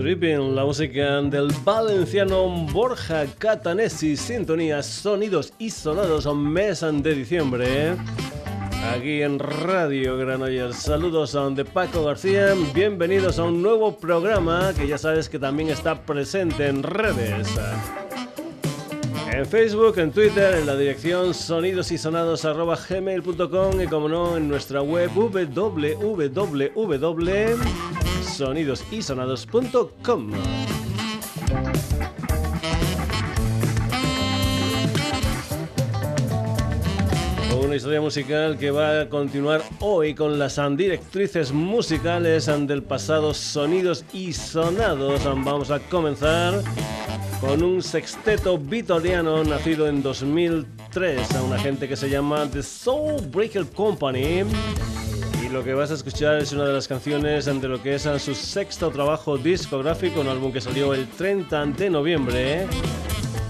Tripping, la música del valenciano Borja Catanesi, sintonías, sonidos y sonados mes de diciembre. Aquí en Radio Granollers. Saludos a de Paco García. Bienvenidos a un nuevo programa que ya sabes que también está presente en redes. En Facebook, en Twitter, en la dirección sonidosisonados.gmail.com y como no, en nuestra web www.sonidosisonados.com. Una historia musical que va a continuar hoy con las directrices musicales del pasado Sonidos y Sonados. Vamos a comenzar con un sexteto vitoriano nacido en 2003 a una gente que se llama The Soul Breaker Company. Lo que vas a escuchar es una de las canciones de lo que es su sexto trabajo discográfico, un álbum que salió el 30 de noviembre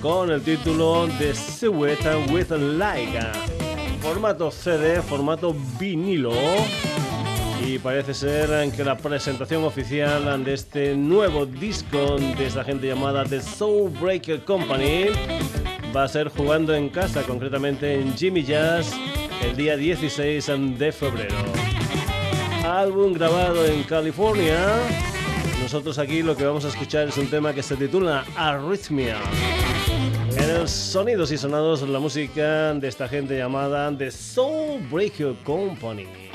con el título The Silhouette with Laika. Formato CD, formato vinilo. Y parece ser que la presentación oficial de este nuevo disco de esta gente llamada The Soul Breaker Company va a ser jugando en casa, concretamente en Jimmy Jazz, el día 16 de febrero. Álbum grabado en California. Nosotros aquí lo que vamos a escuchar es un tema que se titula Arrhythmia. En el Sonidos y Sonados, la música de esta gente llamada The Soul Breaker Company.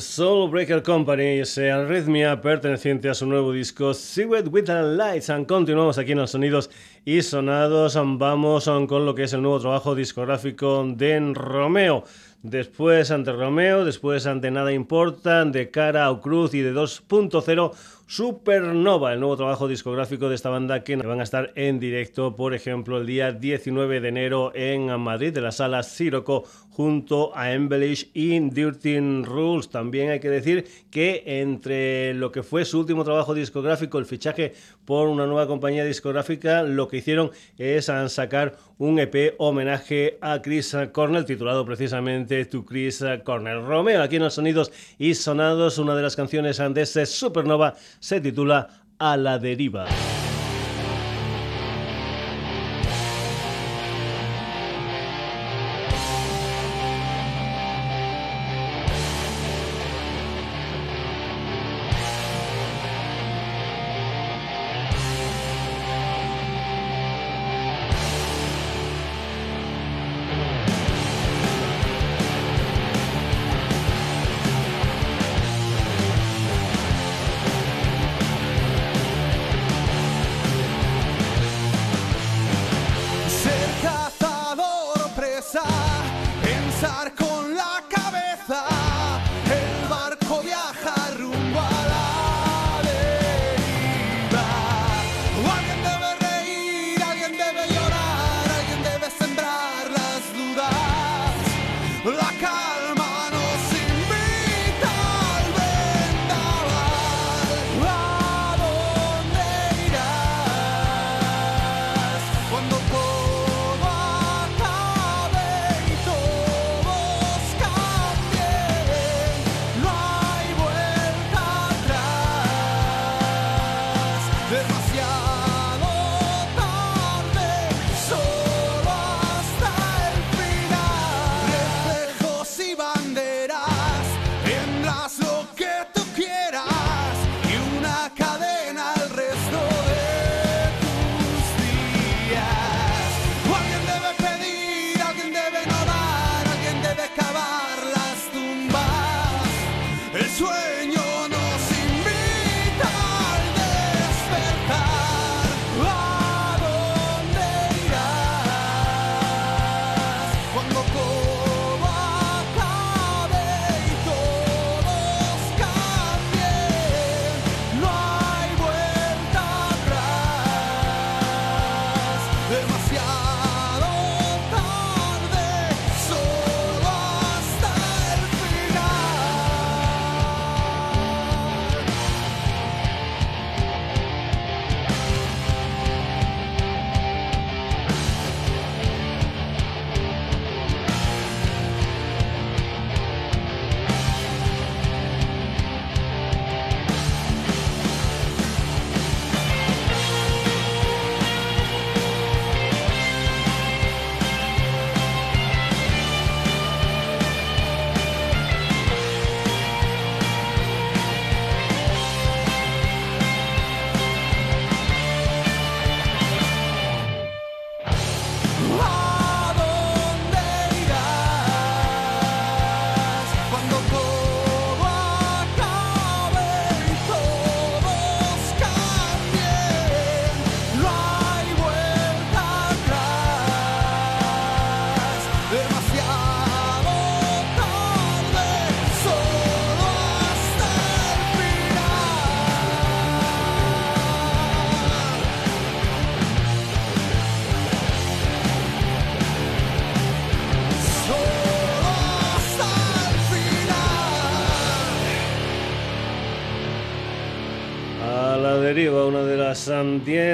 Soul Breaker Company, ese arritmia perteneciente a su nuevo disco It with the Lights. And continuamos aquí en los sonidos y sonados. Vamos con lo que es el nuevo trabajo discográfico de Romeo. Después ante Romeo, después ante Nada Importa, de Cara a Cruz y de 2.0 Supernova, el nuevo trabajo discográfico de esta banda que van a estar en directo, por ejemplo, el día 19 de enero en Madrid, de la sala Siroco, junto a Embellish y Dirty Rules. También hay que decir que entre lo que fue su último trabajo discográfico, el fichaje por una nueva compañía discográfica, lo que hicieron es sacar un EP homenaje a Chris Cornell, titulado precisamente To Chris Cornell. Romeo, aquí en los sonidos y sonados, una de las canciones de Supernova se titula A la deriva.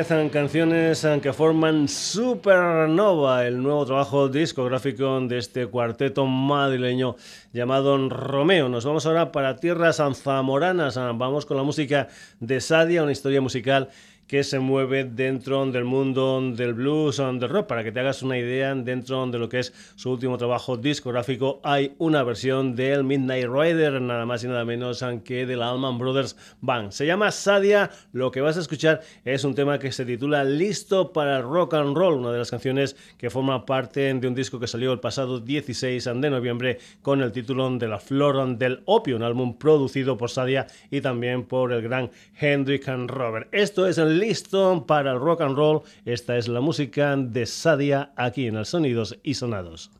10 um, canciones que forman Supernova, el nuevo trabajo discográfico de este cuarteto madrileño llamado Romeo. Nos vamos ahora para tierras zamoranas, vamos con la música de Sadia, una historia musical que se mueve dentro del mundo del blues o del rock. Para que te hagas una idea, dentro de lo que es su último trabajo discográfico, hay una versión del Midnight Rider, nada más y nada menos que del Allman Brothers Band. Se llama Sadia. Lo que vas a escuchar es un tema que se titula Listo para Rock and Roll, una de las canciones que forma parte de un disco que salió el pasado 16 de noviembre con el título de La Flor del Opio, un álbum producido por Sadia y también por el gran Hendrik Robert. Esto es el listo para el rock and roll. Esta es la música de Sadia aquí en el Sonidos y Sonados.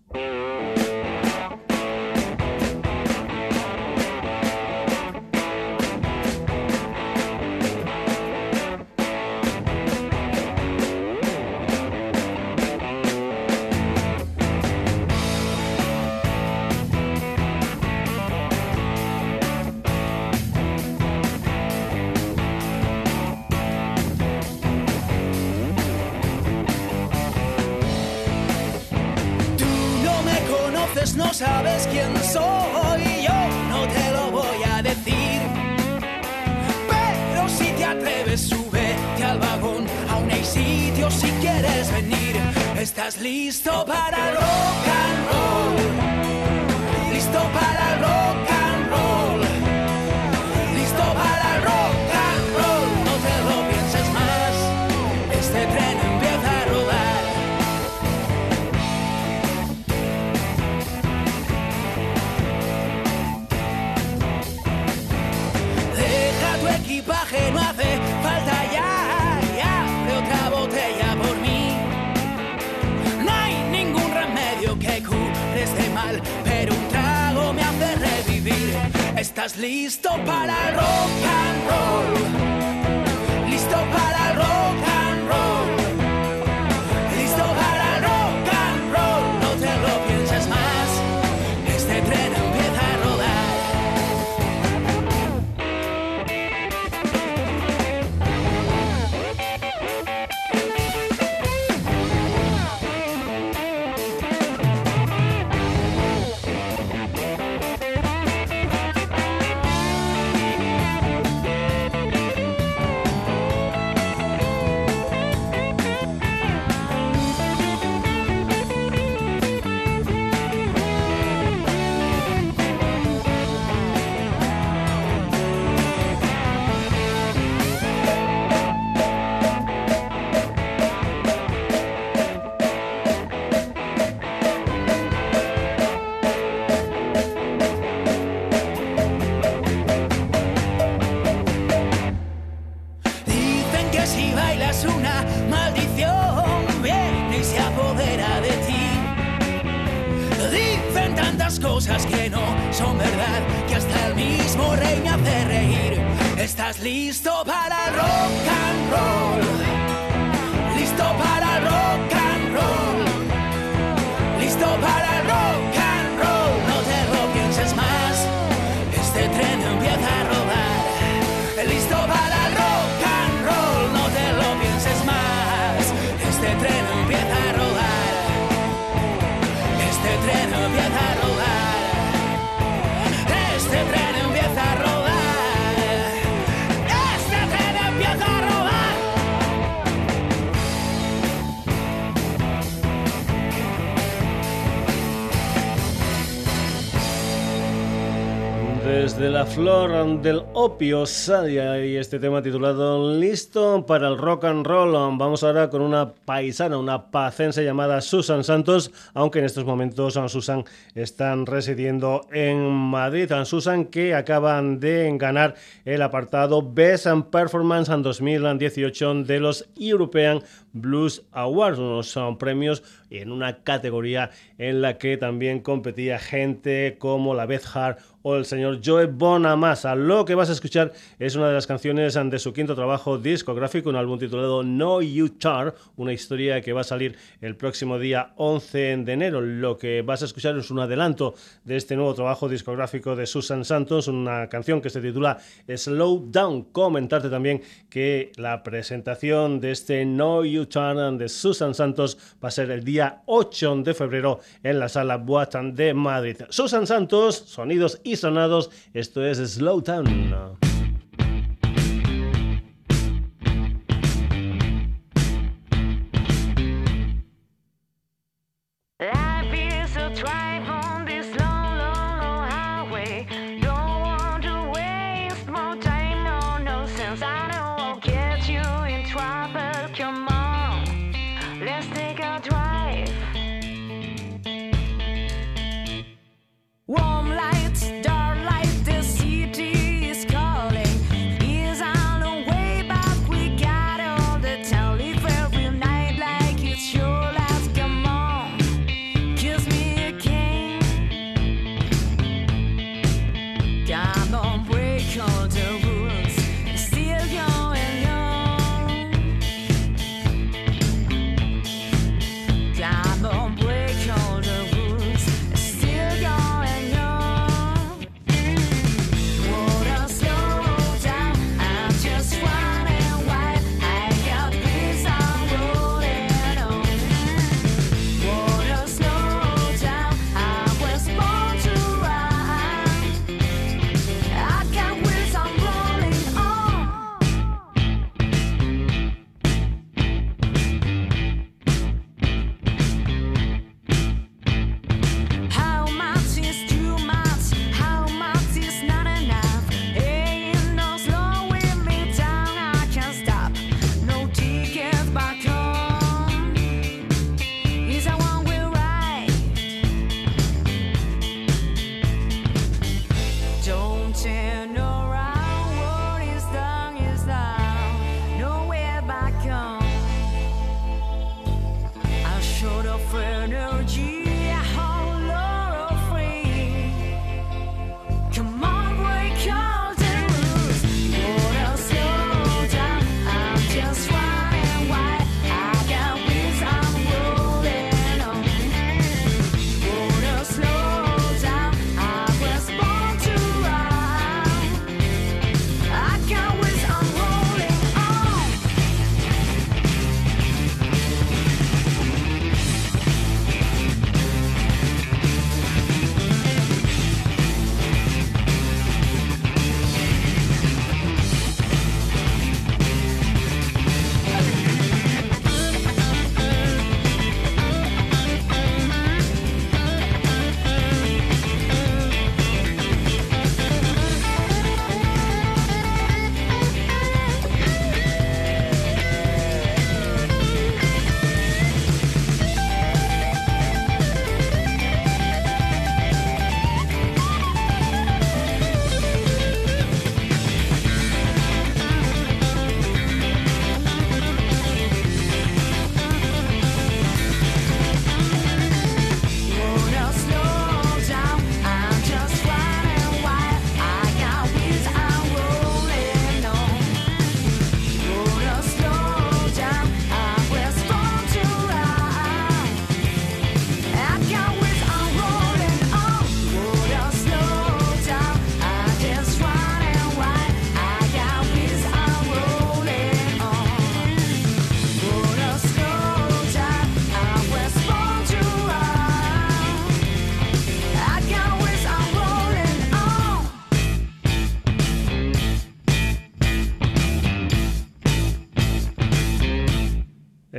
Flor del opio Sadia y este tema titulado Listo para el rock and roll. Vamos ahora con una paisana, una pacense llamada Susan Santos, aunque en estos momentos Susan están residiendo en Madrid. Susan que acaban de ganar el apartado Best and Performance en 2018 de los European Blues Awards, unos son premios en una categoría en la que también competía gente como la Beth Hart o el señor Joe Bonamassa. Lo que vas a escuchar es una de las canciones de su quinto trabajo discográfico, un álbum titulado No You Tar, una historia que va a salir el próximo día 11 de enero. Lo que vas a escuchar es un adelanto de este nuevo trabajo discográfico de Susan Santos, una canción que se titula Slow Down. Comentarte también que la presentación de este No You Tar de Susan Santos va a ser el día 8 de febrero en la sala Boatan de Madrid. Susan Santos, sonidos y sonados, esto es Slow Down. know jesus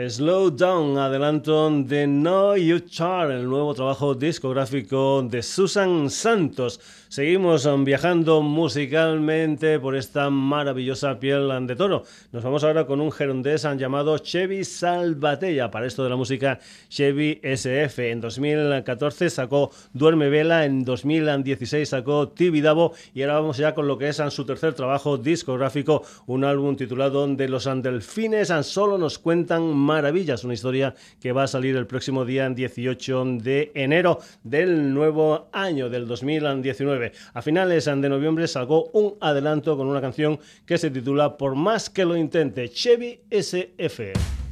Slow Down, adelanto de No You Char, el nuevo trabajo discográfico de Susan Santos. Seguimos um, viajando musicalmente por esta maravillosa piel de toro. Nos vamos ahora con un gerundés llamado Chevy Salvatella. Para esto de la música, Chevy SF. En 2014 sacó Duerme Vela, en 2016 sacó Tibidabo y ahora vamos ya con lo que es su tercer trabajo discográfico, un álbum titulado De los Andelfines. Solo nos cuentan maravillas. Una historia que va a salir el próximo día 18 de enero del nuevo año del 2019. A finales de noviembre sacó un adelanto con una canción que se titula Por más que lo intente, Chevy SF.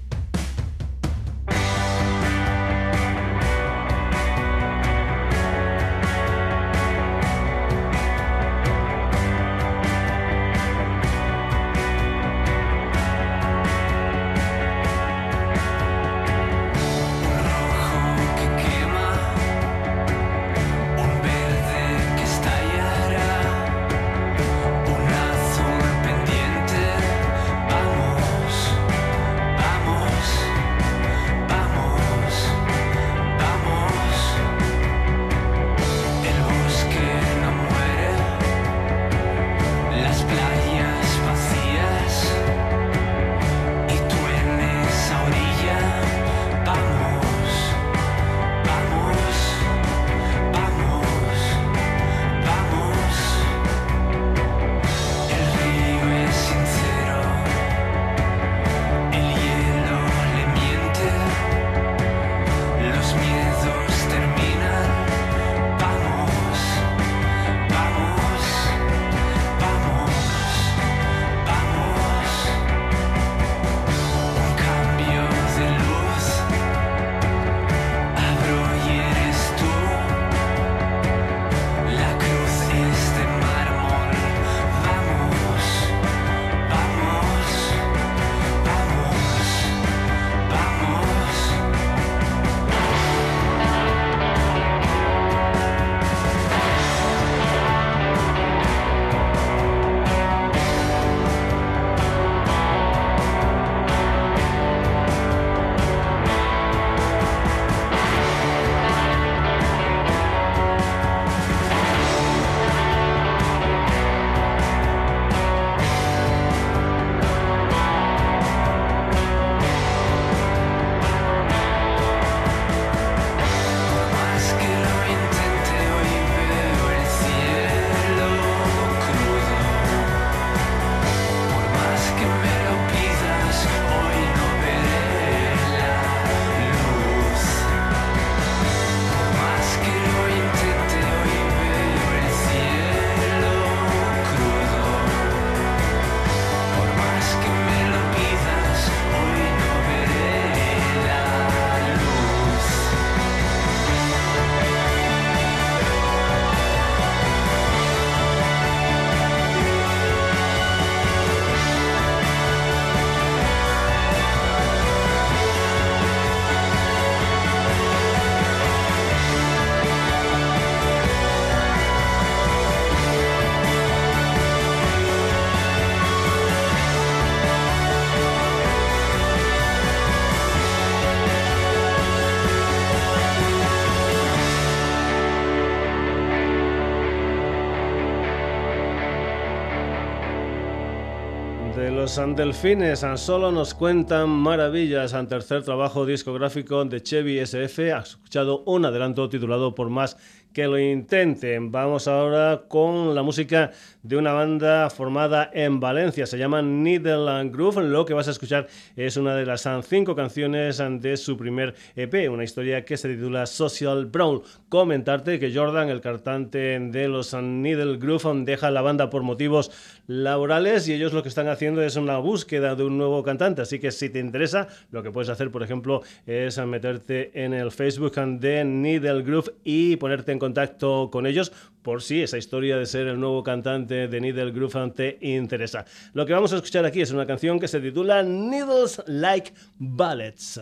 Delfines solo nos cuentan maravillas al tercer trabajo discográfico de Chevy SF. ha escuchado un adelanto titulado Por más que lo intenten. Vamos ahora con la música de una banda formada en Valencia. Se llama Needle Groove. Lo que vas a escuchar es una de las cinco canciones de su primer EP, una historia que se titula Social Brown. Comentarte que Jordan, el cantante de los Needle Groove, deja la banda por motivos laborales y ellos lo que están haciendo es una búsqueda de un nuevo cantante. Así que si te interesa, lo que puedes hacer, por ejemplo, es meterte en el Facebook de Needle Groove y ponerte en contacto con ellos por si esa historia de ser el nuevo cantante de Needle Groove te interesa. Lo que vamos a escuchar aquí es una canción que se titula Needles Like Ballets.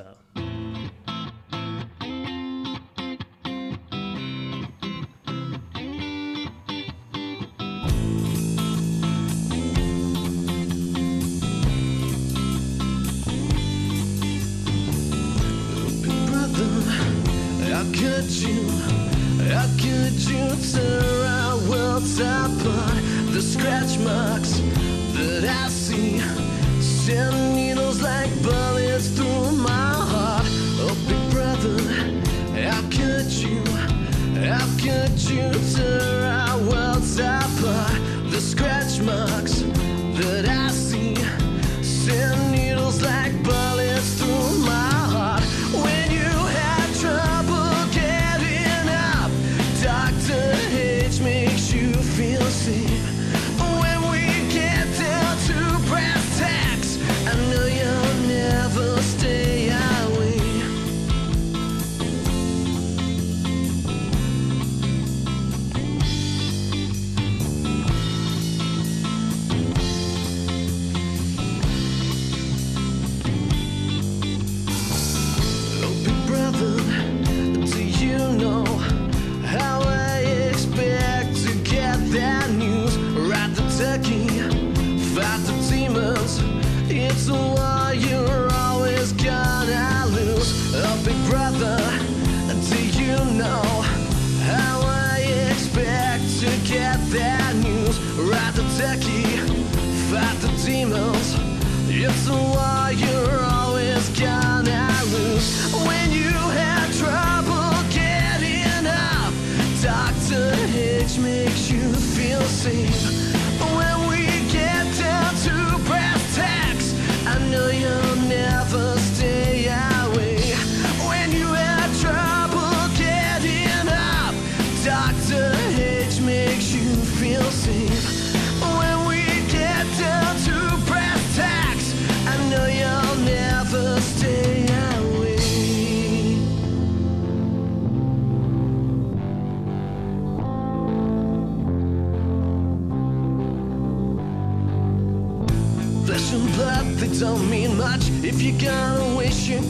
could you, how could you tear our worlds apart? The scratch marks that I see send needles like bullets through my heart. Oh, big brother, how could you, how could you?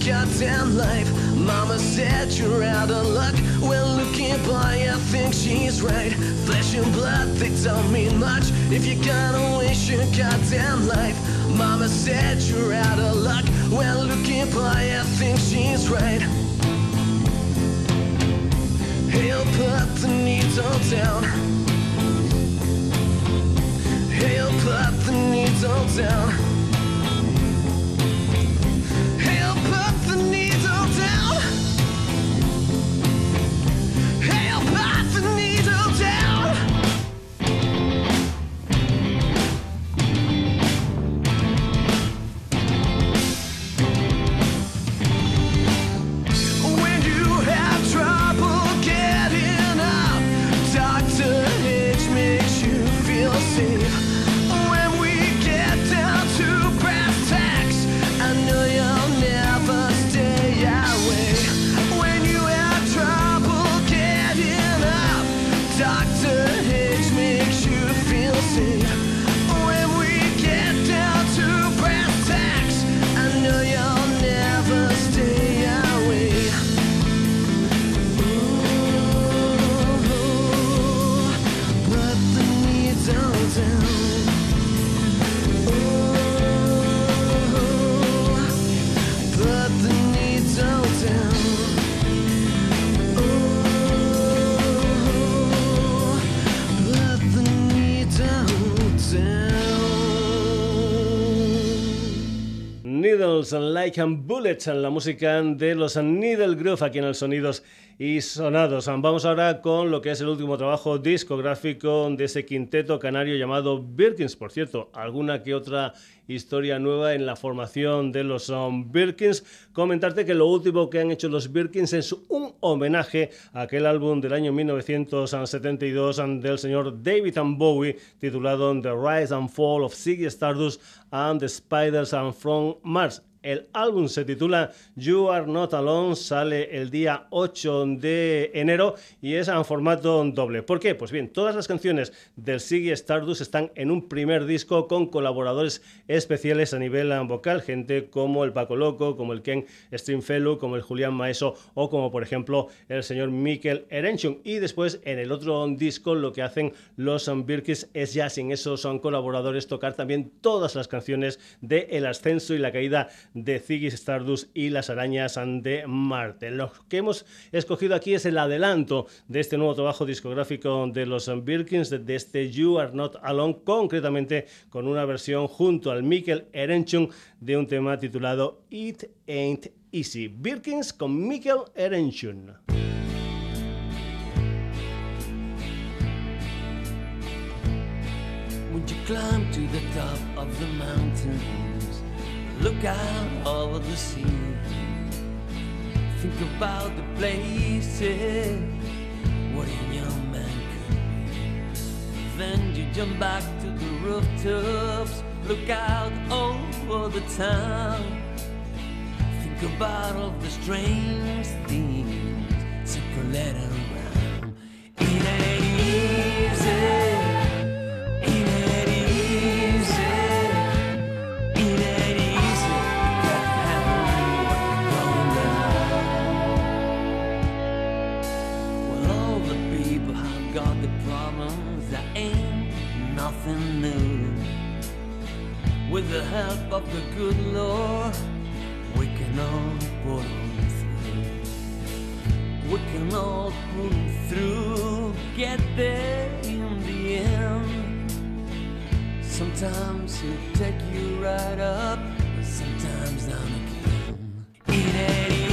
Goddamn life. Mama said you're out of luck. Well, looking by, I think she's right. Flesh and blood, they don't mean much if you're gonna waste your goddamn life. Mama said you're out of luck. Well, looking by, I think she's right. He'll put the needle down. He'll put the needle down. Bullets, la música de los Needle Groove aquí en el Sonidos y Sonados. Vamos ahora con lo que es el último trabajo discográfico de ese quinteto canario llamado Birkins. Por cierto, alguna que otra historia nueva en la formación de los um, Birkins. Comentarte que lo último que han hecho los Birkins es un homenaje a aquel álbum del año 1972 del señor David and Bowie titulado The Rise and Fall of Ziggy Stardust and the Spiders and From Mars. El álbum se titula You Are Not Alone, sale el día 8 de enero y es en formato doble. ¿Por qué? Pues bien, todas las canciones del Ziggy Stardust están en un primer disco con colaboradores especiales a nivel vocal, gente como el Paco Loco, como el Ken Stringfellow, como el Julián Maeso o como por ejemplo el señor Mikel Erenchun. Y después en el otro disco lo que hacen los Birkis es ya sin esos son colaboradores tocar también todas las canciones de El Ascenso y la Caída de Ziggy Stardust y las arañas de Marte. Lo que hemos escogido aquí es el adelanto de este nuevo trabajo discográfico de los Birkins, de este You Are Not Alone, concretamente con una versión junto al Mikkel Erenchung de un tema titulado It Ain't Easy. Birkins con Mikkel Erenchung. When you climb to the top of the mountains, look out over the sea. Think about the places what a young man could be. Then you jump back to the rooftops, look out over the town. Think about all the strange things circulating around. It ain't easy. Nothing new. With the help of the good Lord, we can all pull through. We can all pull through, get there in the end. Sometimes he'll take you right up, but sometimes down again. It ain't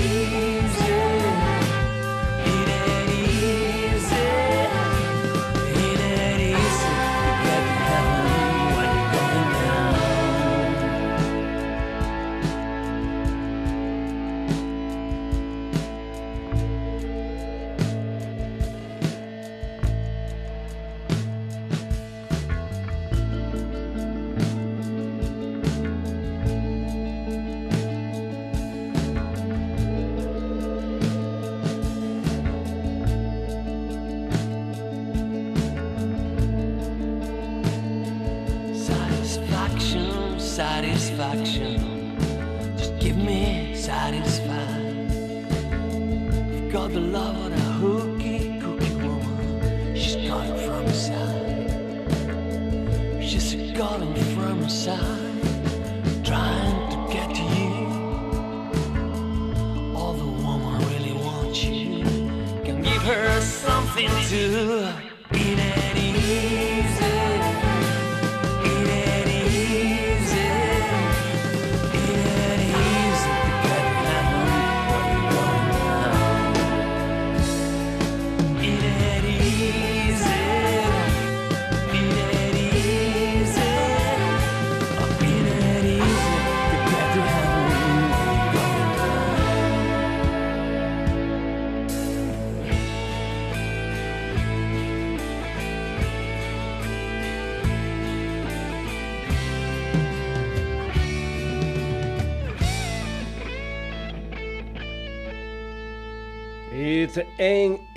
satisfaction.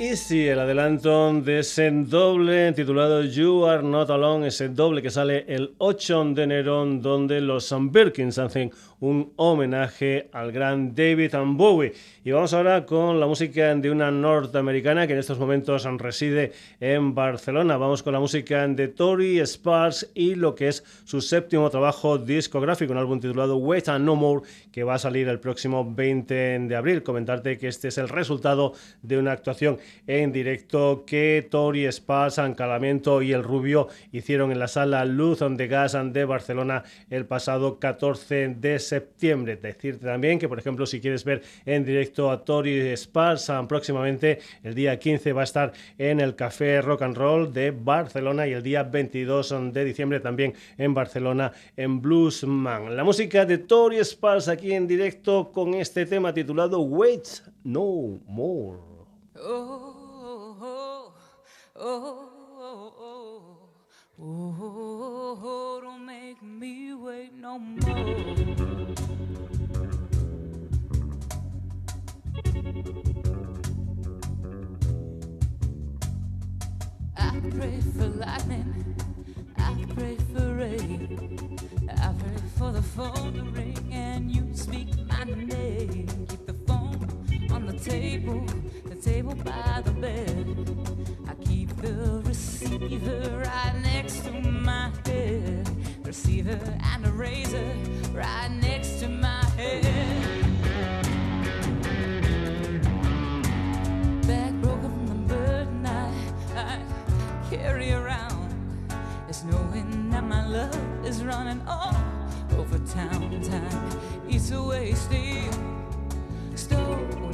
Ain't Easy, el adelanto de ese doble titulado You Are Not Alone, ese doble que sale el 8 de enero, donde los Birkins hacen un homenaje al gran David Bowie. Y vamos ahora con la música de una norteamericana que en estos momentos reside en Barcelona. Vamos con la música de Tori Sparks y lo que es su séptimo trabajo discográfico, un álbum titulado Wait and No More, que va a salir el próximo 20 de abril. Comentarte que este es el resultado de una actuación en directo que Tori Sparks, Ancalamiento y El Rubio hicieron en la sala Luz the Gas de Barcelona el pasado 14 de septiembre. Decirte también que, por ejemplo, si quieres ver en directo a Tori Sparks, próximamente el día 15 va a estar en el Café Rock and Roll de Barcelona y el día 22 de diciembre también en Barcelona en Bluesman. La música de Tori Sparks aquí en directo con este tema titulado Wait No More. Oh, oh, oh, oh, oh, oh, don't make me wait no more. I pray for lightning, I pray for rain, I pray for the phone to ring and you speak my name table, the table by the bed. I keep the receiver right next to my head. Receiver and a razor right next to my head. Back broken from the burden I, I carry around. It's knowing that my love is running all over town. Time eats away, steal, stole.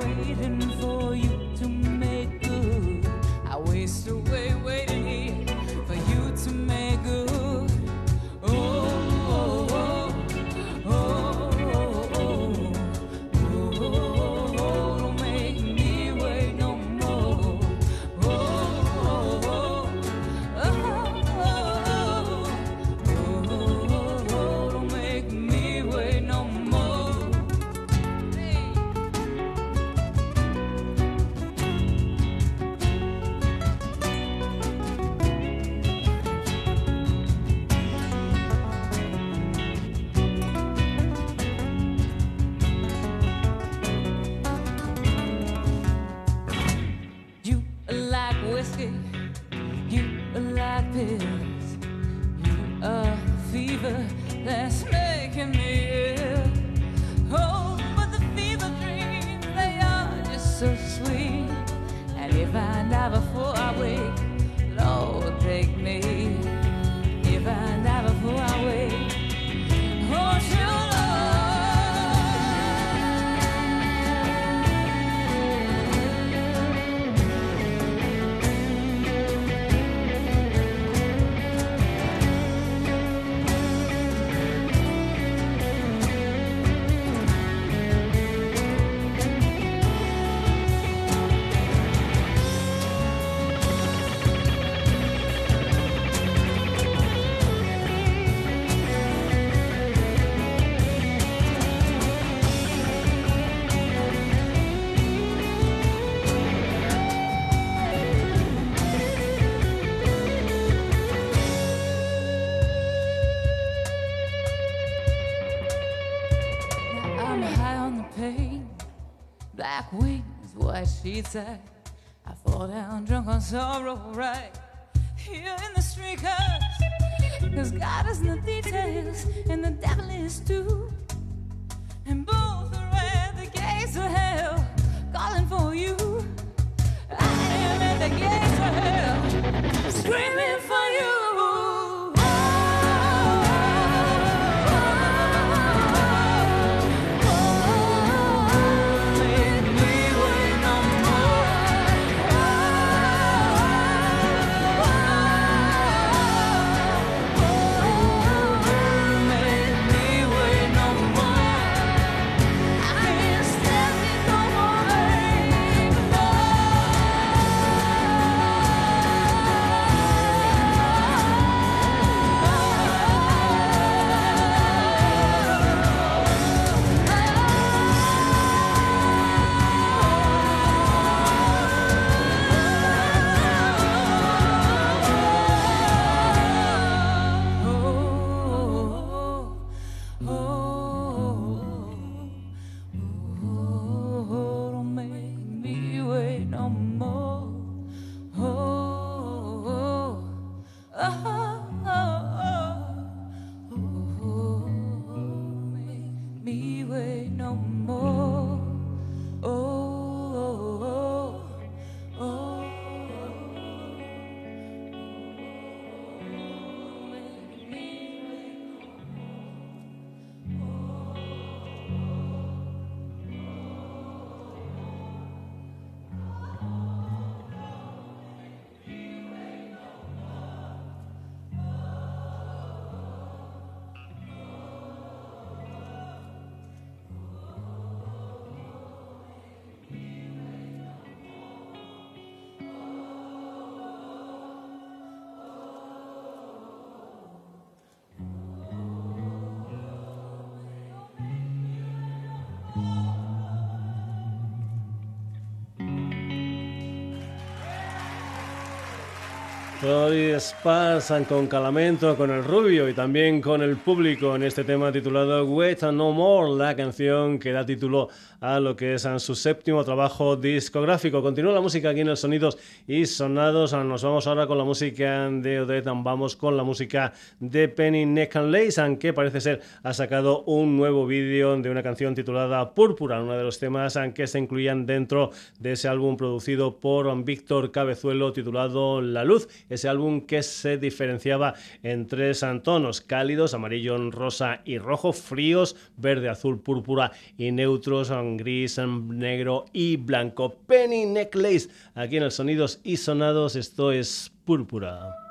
waiting for you to make good. I waste away. I fall down drunk on sorrow, right? Here in the street, cause, cause God is in the details, and the devil is too. Hoy Sparsan con Calamento, con el Rubio y también con el público en este tema titulado Wait No More, la canción que da título a lo que es su séptimo trabajo discográfico. Continúa la música aquí en el Sonidos y Sonados. Nos vamos ahora con la música de Odette, vamos con la música de Penny Neck and Lace, que parece ser ha sacado un nuevo vídeo de una canción titulada Púrpura, uno de los temas que se incluían dentro de ese álbum producido por Víctor Cabezuelo titulado La Luz, ese álbum que se diferenciaba en tres tonos cálidos, amarillo, rosa y rojo, fríos, verde, azul, púrpura y neutros gris, negro y blanco. Penny Necklace, aquí en el Sonidos y Sonados, esto es púrpura.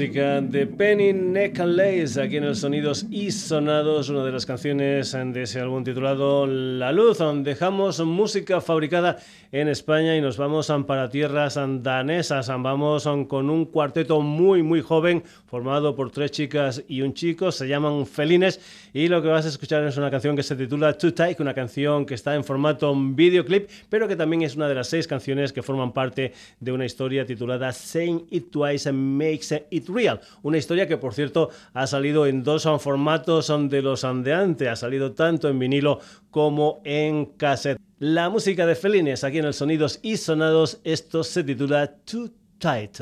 Música de Penny Necklace, aquí en el Sonidos y Sonados, una de las canciones de ese álbum titulado La Luz. Dejamos música fabricada en España y nos vamos para tierras danesas. Vamos con un cuarteto muy, muy joven, formado por tres chicas y un chico. Se llaman Felines y lo que vas a escuchar es una canción que se titula Too Tight, una canción que está en formato videoclip, pero que también es una de las seis canciones que forman parte de una historia titulada Saying It Twice Makes It Real. Una historia que, por cierto, ha salido en dos formatos de los andeantes. Ha salido tanto en vinilo como en cassette. La música de Felines aquí en el Sonidos y Sonados, esto se titula Too Tight.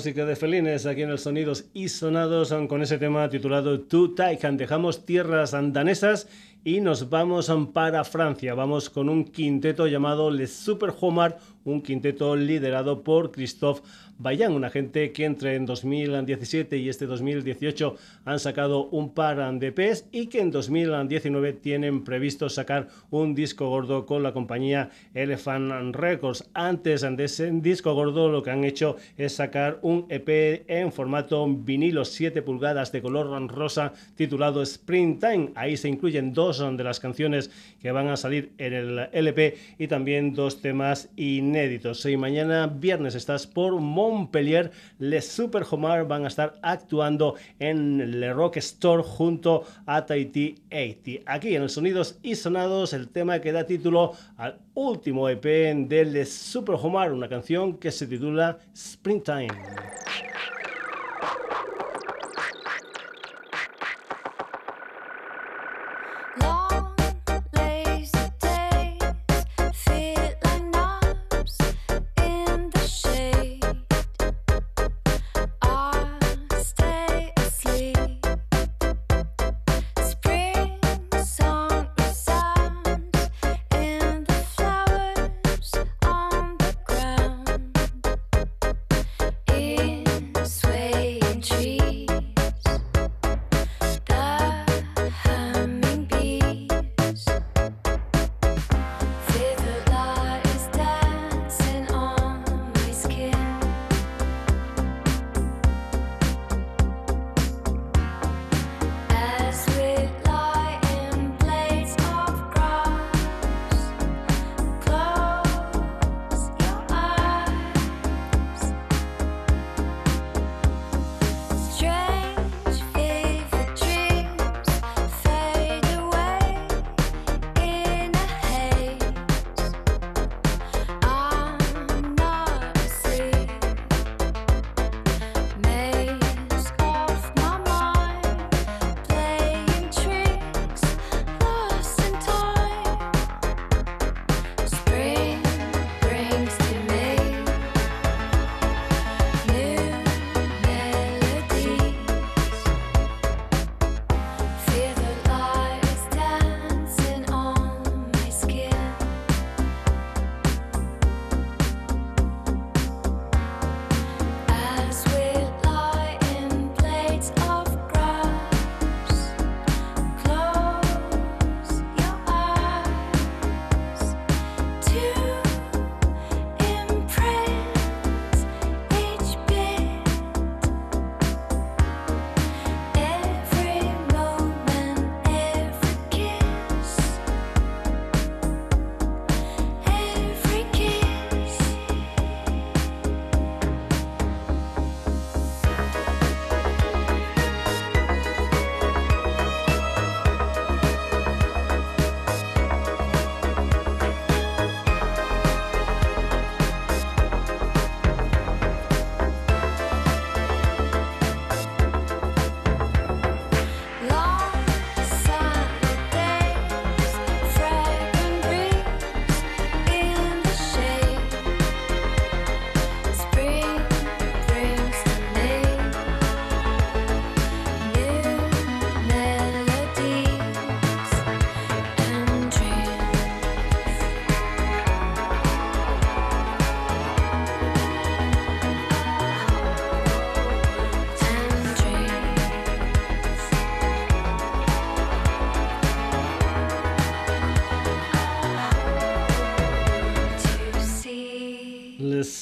Música de Felines aquí en el Sonidos y Sonados con ese tema titulado To Taikan. Dejamos tierras danesas y nos vamos para Francia. Vamos con un quinteto llamado Les Super Homard, un quinteto liderado por Christophe Bayan, una gente que entre en 2017 y este 2018 han sacado un par de EPs y que en 2019 tienen previsto sacar un disco gordo con la compañía Elephant Records. Antes de ese disco gordo lo que han hecho es sacar un EP en formato vinilo 7 pulgadas de color rosa titulado Springtime. Ahí se incluyen dos de las canciones que van a salir en el LP y también dos temas inéditos. Y mañana viernes estás por Montpellier, Les Super Homar van a estar actuando en Le Rock Store junto a Tahiti 80. Aquí en el Sonidos y Sonados, el tema que da título al último EP de Les Super Homar, una canción que se titula Springtime.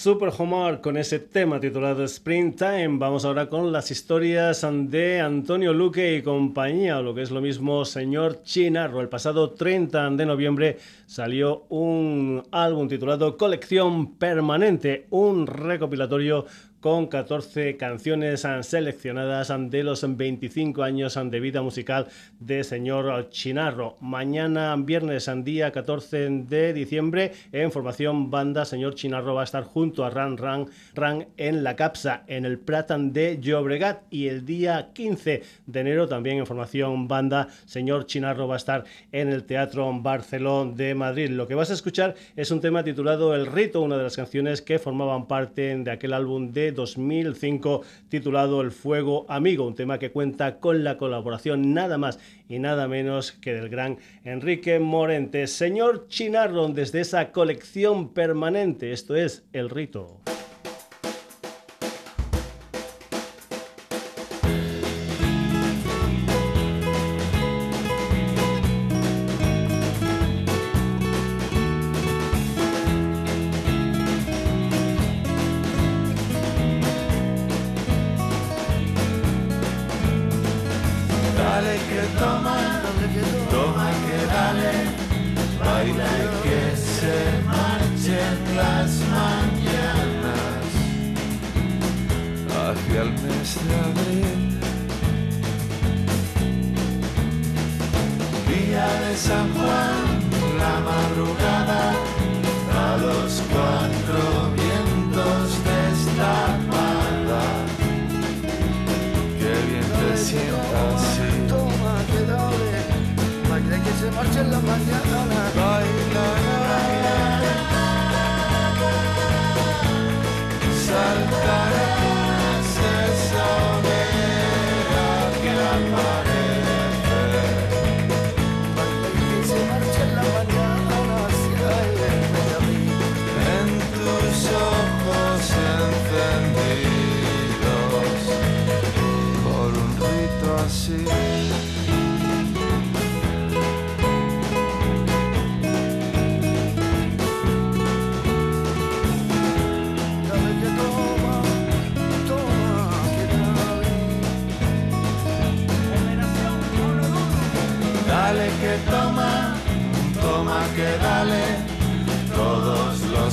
Super Homar con ese tema titulado Springtime. Vamos ahora con las historias de Antonio Luque y compañía, o lo que es lo mismo, señor Chinarro. El pasado 30 de noviembre salió un álbum titulado Colección Permanente, un recopilatorio con 14 canciones seleccionadas de los 25 años de vida musical de señor Chinarro. Mañana, viernes, día 14 de diciembre, en formación banda, señor Chinarro va a estar junto a Ran Ran Ran en la Capsa, en el Pratan de Llobregat. Y el día 15 de enero, también en formación banda, señor Chinarro va a estar en el Teatro Barceló de Madrid. Lo que vas a escuchar es un tema titulado El Rito, una de las canciones que formaban parte de aquel álbum de 2005 titulado El Fuego Amigo, un tema que cuenta con la colaboración nada más y nada menos que del gran Enrique Morente. Señor Chinarron, desde esa colección permanente, esto es El Rito.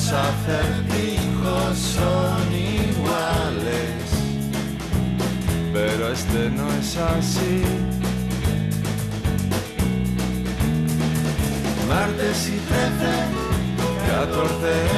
Los acertijos son iguales, pero este no es así. Martes y 13, 14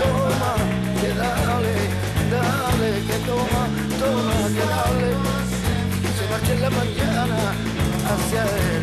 Toma, que dale, dale, que toma, toma, que dale. Se marche en la mañana hacia el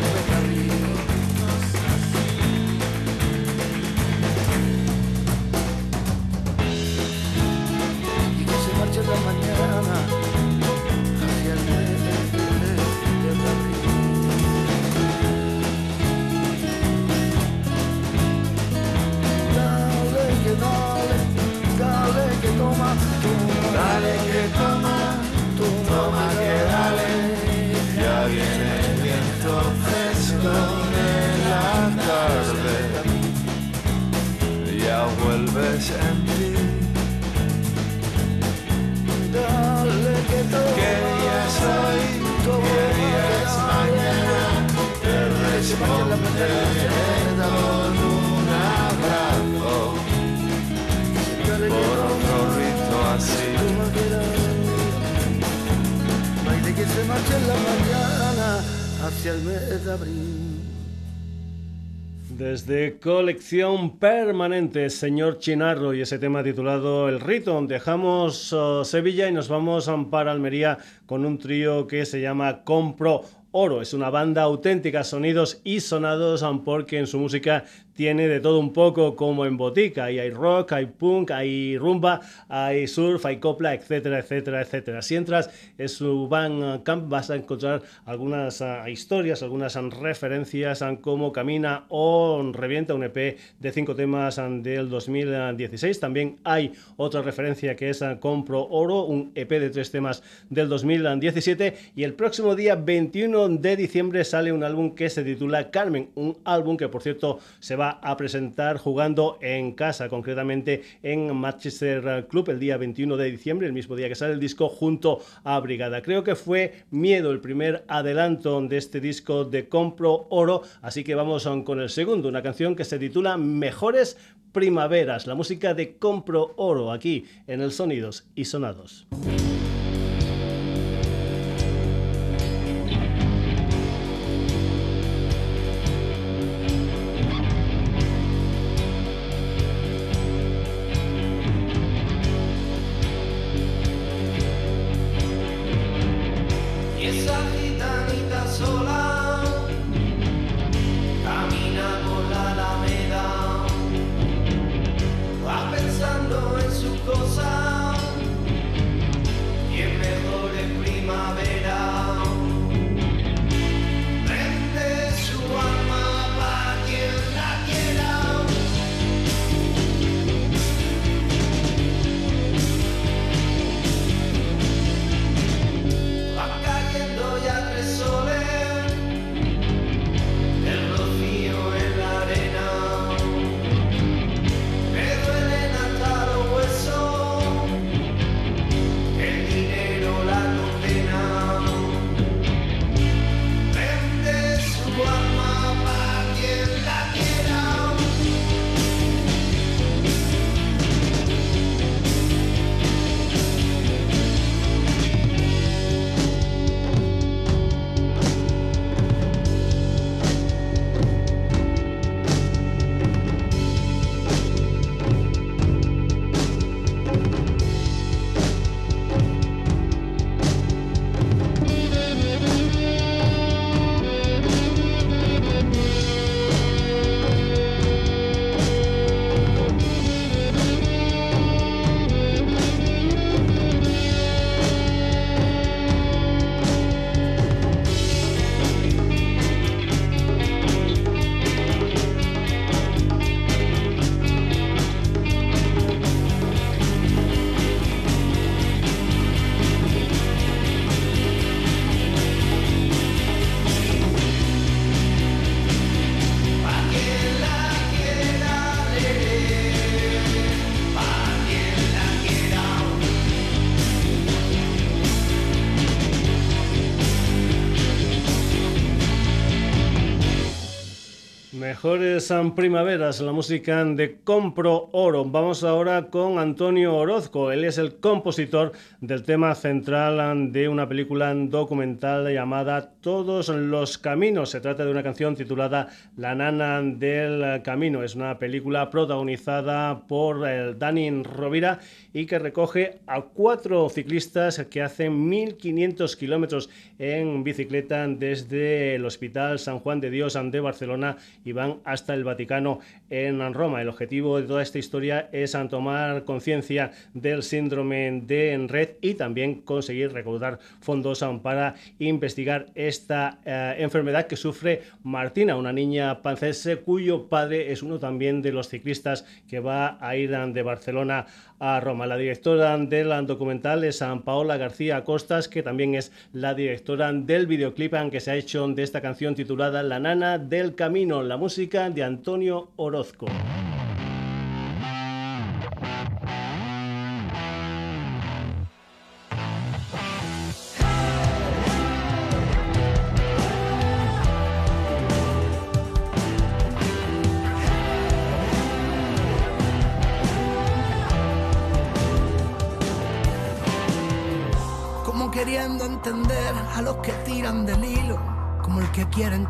que toma. que día es hoy, que día es mañana, te responderé con un abrazo, por otro rito así. Baile que se marcha en la mañana hacia el mes de abril. Desde colección permanente, señor Chinarro, y ese tema titulado El Rito. Dejamos oh, Sevilla y nos vamos para Almería con un trío que se llama Compro Oro. Es una banda auténtica, sonidos y sonados, porque en su música tiene de todo un poco como en botica. Y hay rock, hay punk, hay rumba, hay surf, hay copla, etcétera, etcétera, etcétera. Si entras en su Bandcamp vas a encontrar algunas ah, historias, algunas ah, referencias a cómo camina o revienta un EP de cinco temas ah, del 2016. También hay otra referencia que es ah, Compro Oro, un EP de tres temas del 2017. Y el próximo día 21 de diciembre sale un álbum que se titula Carmen, un álbum que por cierto se va a presentar jugando en casa, concretamente en Manchester Club el día 21 de diciembre, el mismo día que sale el disco junto a Brigada. Creo que fue Miedo el primer adelanto de este disco de Compro Oro, así que vamos con el segundo, una canción que se titula Mejores Primaveras, la música de Compro Oro aquí en el Sonidos y Sonados. Mejores primaveras, la música de Compro Oro. Vamos ahora con Antonio Orozco. Él es el compositor del tema central de una película documental llamada Todos los Caminos. Se trata de una canción titulada La Nana del Camino. Es una película protagonizada por eh, Dani Rovira y que recoge a cuatro ciclistas que hacen 1.500 kilómetros en bicicleta desde el Hospital San Juan de Dios de Barcelona y van hasta el Vaticano en Roma. El objetivo de toda esta historia es tomar conciencia del síndrome de red y también conseguir recaudar fondos para investigar esta eh, enfermedad que sufre Martina, una niña pancese cuyo padre es uno también de los ciclistas que va a ir de Barcelona a Roma. La directora del documental es San Paola García Costas, que también es la directora del videoclip que se ha hecho de esta canción titulada La Nana del Camino, la música de Antonio Orozco.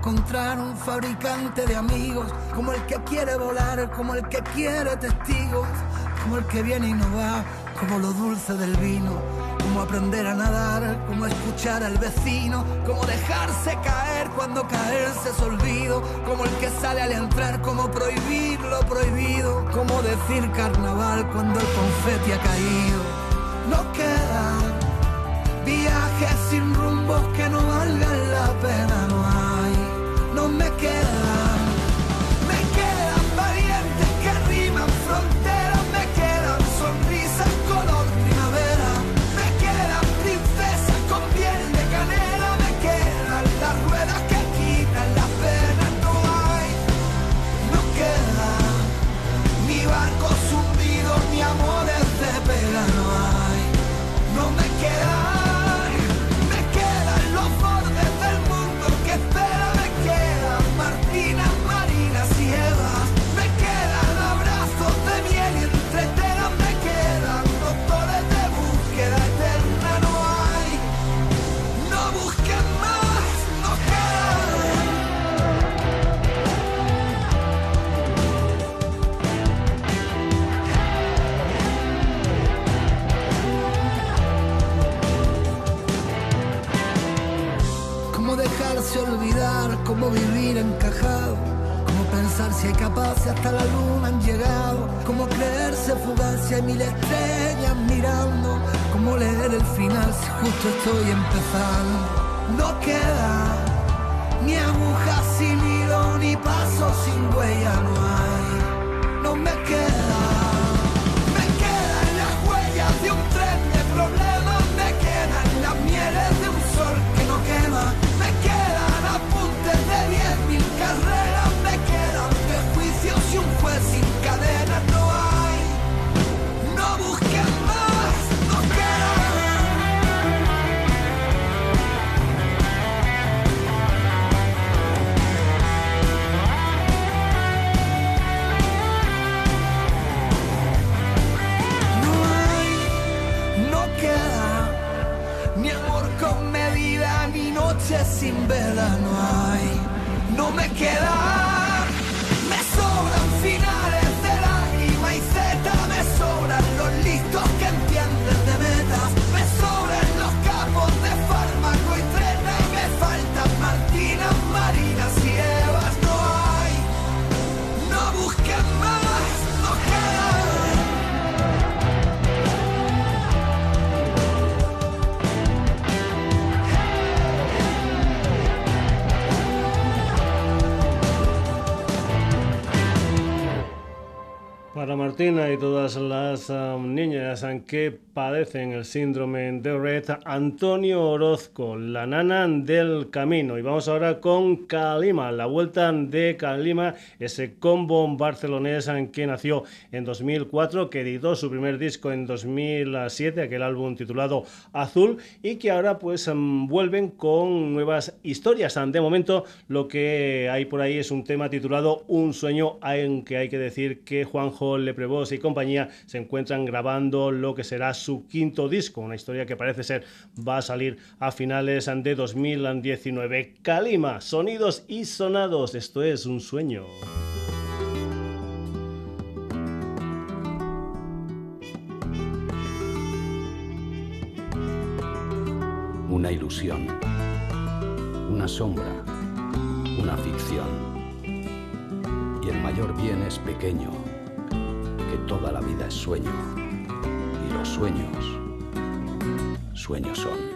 Encontrar un fabricante de amigos, como el que quiere volar, como el que quiere testigos, como el que viene y no va, como lo dulce del vino, como aprender a nadar, como escuchar al vecino, como dejarse caer cuando caerse es olvido, como el que sale al entrar, como prohibir lo prohibido, como decir carnaval cuando el confeti ha caído. No quedan viajes sin rumbos que no valgan la pena, no hay, me quedan. Encajado, cómo pensar si hay capaces hasta la luna han llegado, cómo creerse fugaz si hay mil estrellas mirando, cómo leer el final si justo estoy empezando. No queda ni aguja sin hilo, ni paso sin huella, no hay, sin vela, no hay, no me queda. Martina y todas las um, niñas que padecen el síndrome de Red, Antonio Orozco, la nana del camino. Y vamos ahora con Kalima, la vuelta de Kalima, ese combo barcelonés que nació en 2004, que editó su primer disco en 2007, aquel álbum titulado Azul, y que ahora pues um, vuelven con nuevas historias. De momento lo que hay por ahí es un tema titulado Un sueño, en que hay que decir que Juanjo Leprevos y compañía se encuentran grabando lo que será su quinto disco, una historia que parece ser va a salir a finales de 2019. Kalima, sonidos y sonados, esto es un sueño. una ilusión, una sombra, una ficción. Y el mayor bien es pequeño, que toda la vida es sueño. Y los sueños, sueños son.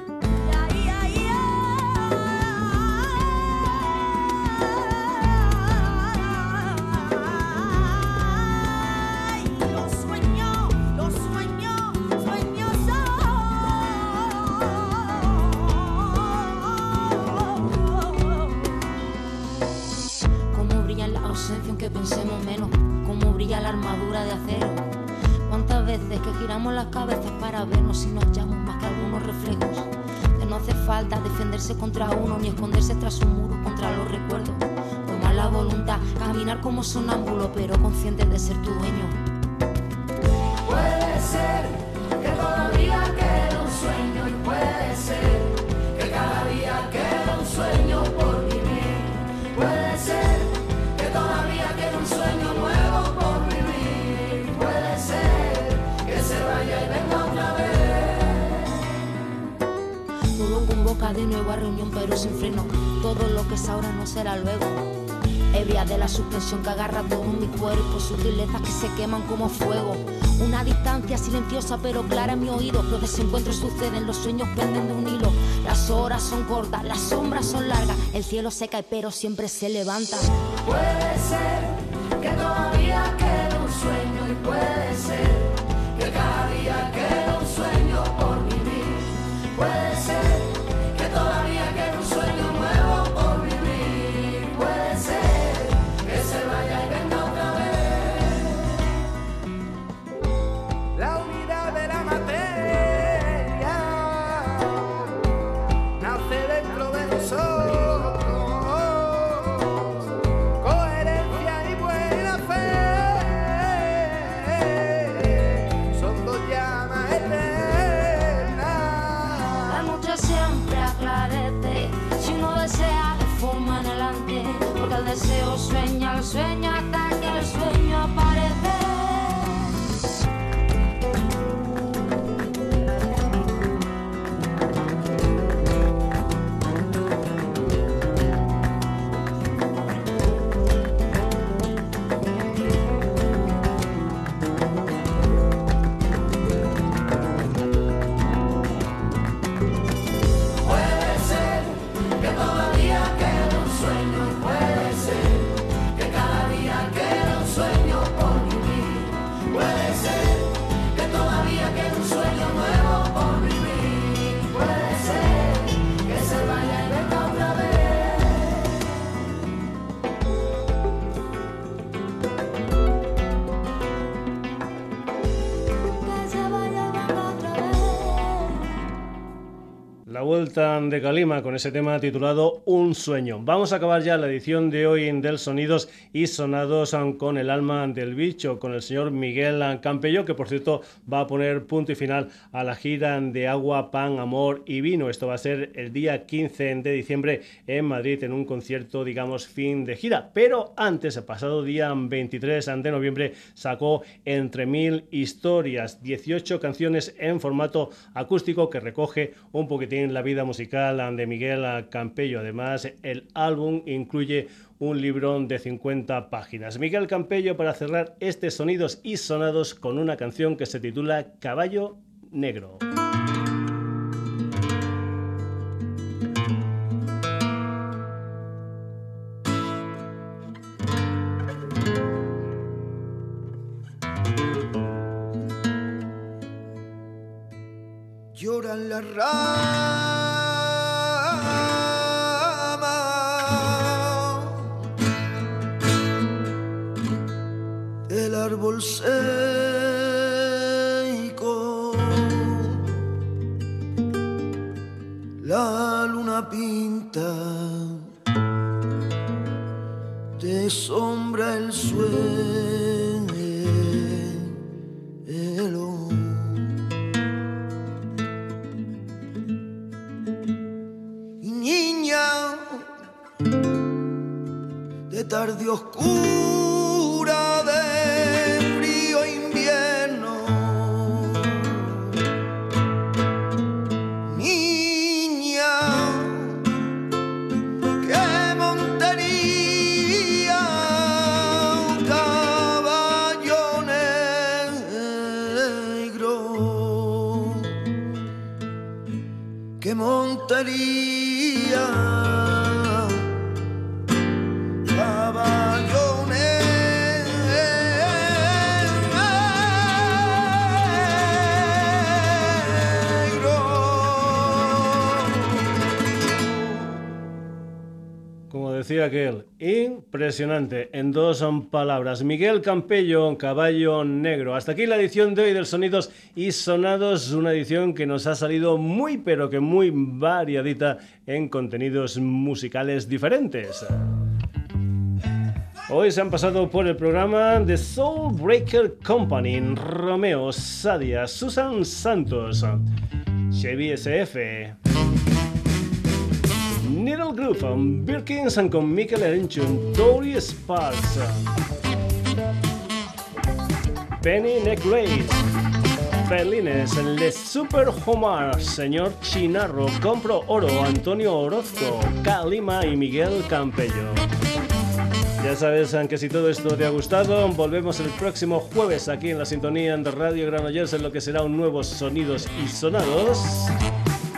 Suspensión que agarra todo mi cuerpo, sutilezas que se queman como fuego. Una distancia silenciosa pero clara en mi oído. Los desencuentros suceden, los sueños penden de un hilo. Las horas son cortas, las sombras son largas. El cielo se cae pero siempre se levanta. Puede ser deseo sueña, el sueño hasta que el sueño aparece. Vuelta de Calima con ese tema titulado Un sueño. Vamos a acabar ya la edición de hoy del Sonidos y Sonados con el alma del bicho, con el señor Miguel Campello, que por cierto va a poner punto y final a la gira de Agua, Pan, Amor y Vino. Esto va a ser el día 15 de diciembre en Madrid en un concierto, digamos, fin de gira. Pero antes, el pasado día 23 de noviembre, sacó Entre Mil Historias, 18 canciones en formato acústico que recoge un poquitín la vida musical de Miguel Campello. Además, el álbum incluye un librón de 50 páginas. Miguel Campello para cerrar este Sonidos y Sonados con una canción que se titula Caballo Negro. Lloran las ramas seco. La luna pinta de sombra el suelo. y niña de tarde oscura impresionante en dos palabras. Miguel Campello, Caballo Negro. Hasta aquí la edición de hoy del Sonidos y Sonados, una edición que nos ha salido muy pero que muy variadita en contenidos musicales diferentes. Hoy se han pasado por el programa The Soul Breaker Company, Romeo, Sadia, Susan Santos, Chevy SF, Needle Groove, Birkins con Michael Erenchun, Tori Sparks, Penny Neck Race, Felines, Le Super Homar, Señor Chinarro, Compro Oro, Antonio Orozco, Kalima y Miguel Campello. Ya sabes que si todo esto te ha gustado, volvemos el próximo jueves aquí en la sintonía de Radio Granollers en lo que será un nuevo Sonidos y Sonados.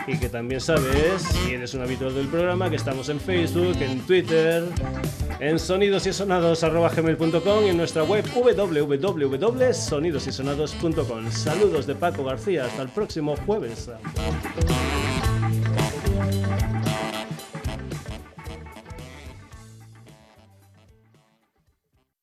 Y que también sabes, si eres un habitual del programa, que estamos en Facebook, en Twitter, en sonidosysonados.gmail.com y en nuestra web www.sonidosysonados.com. Saludos de Paco García, hasta el próximo jueves.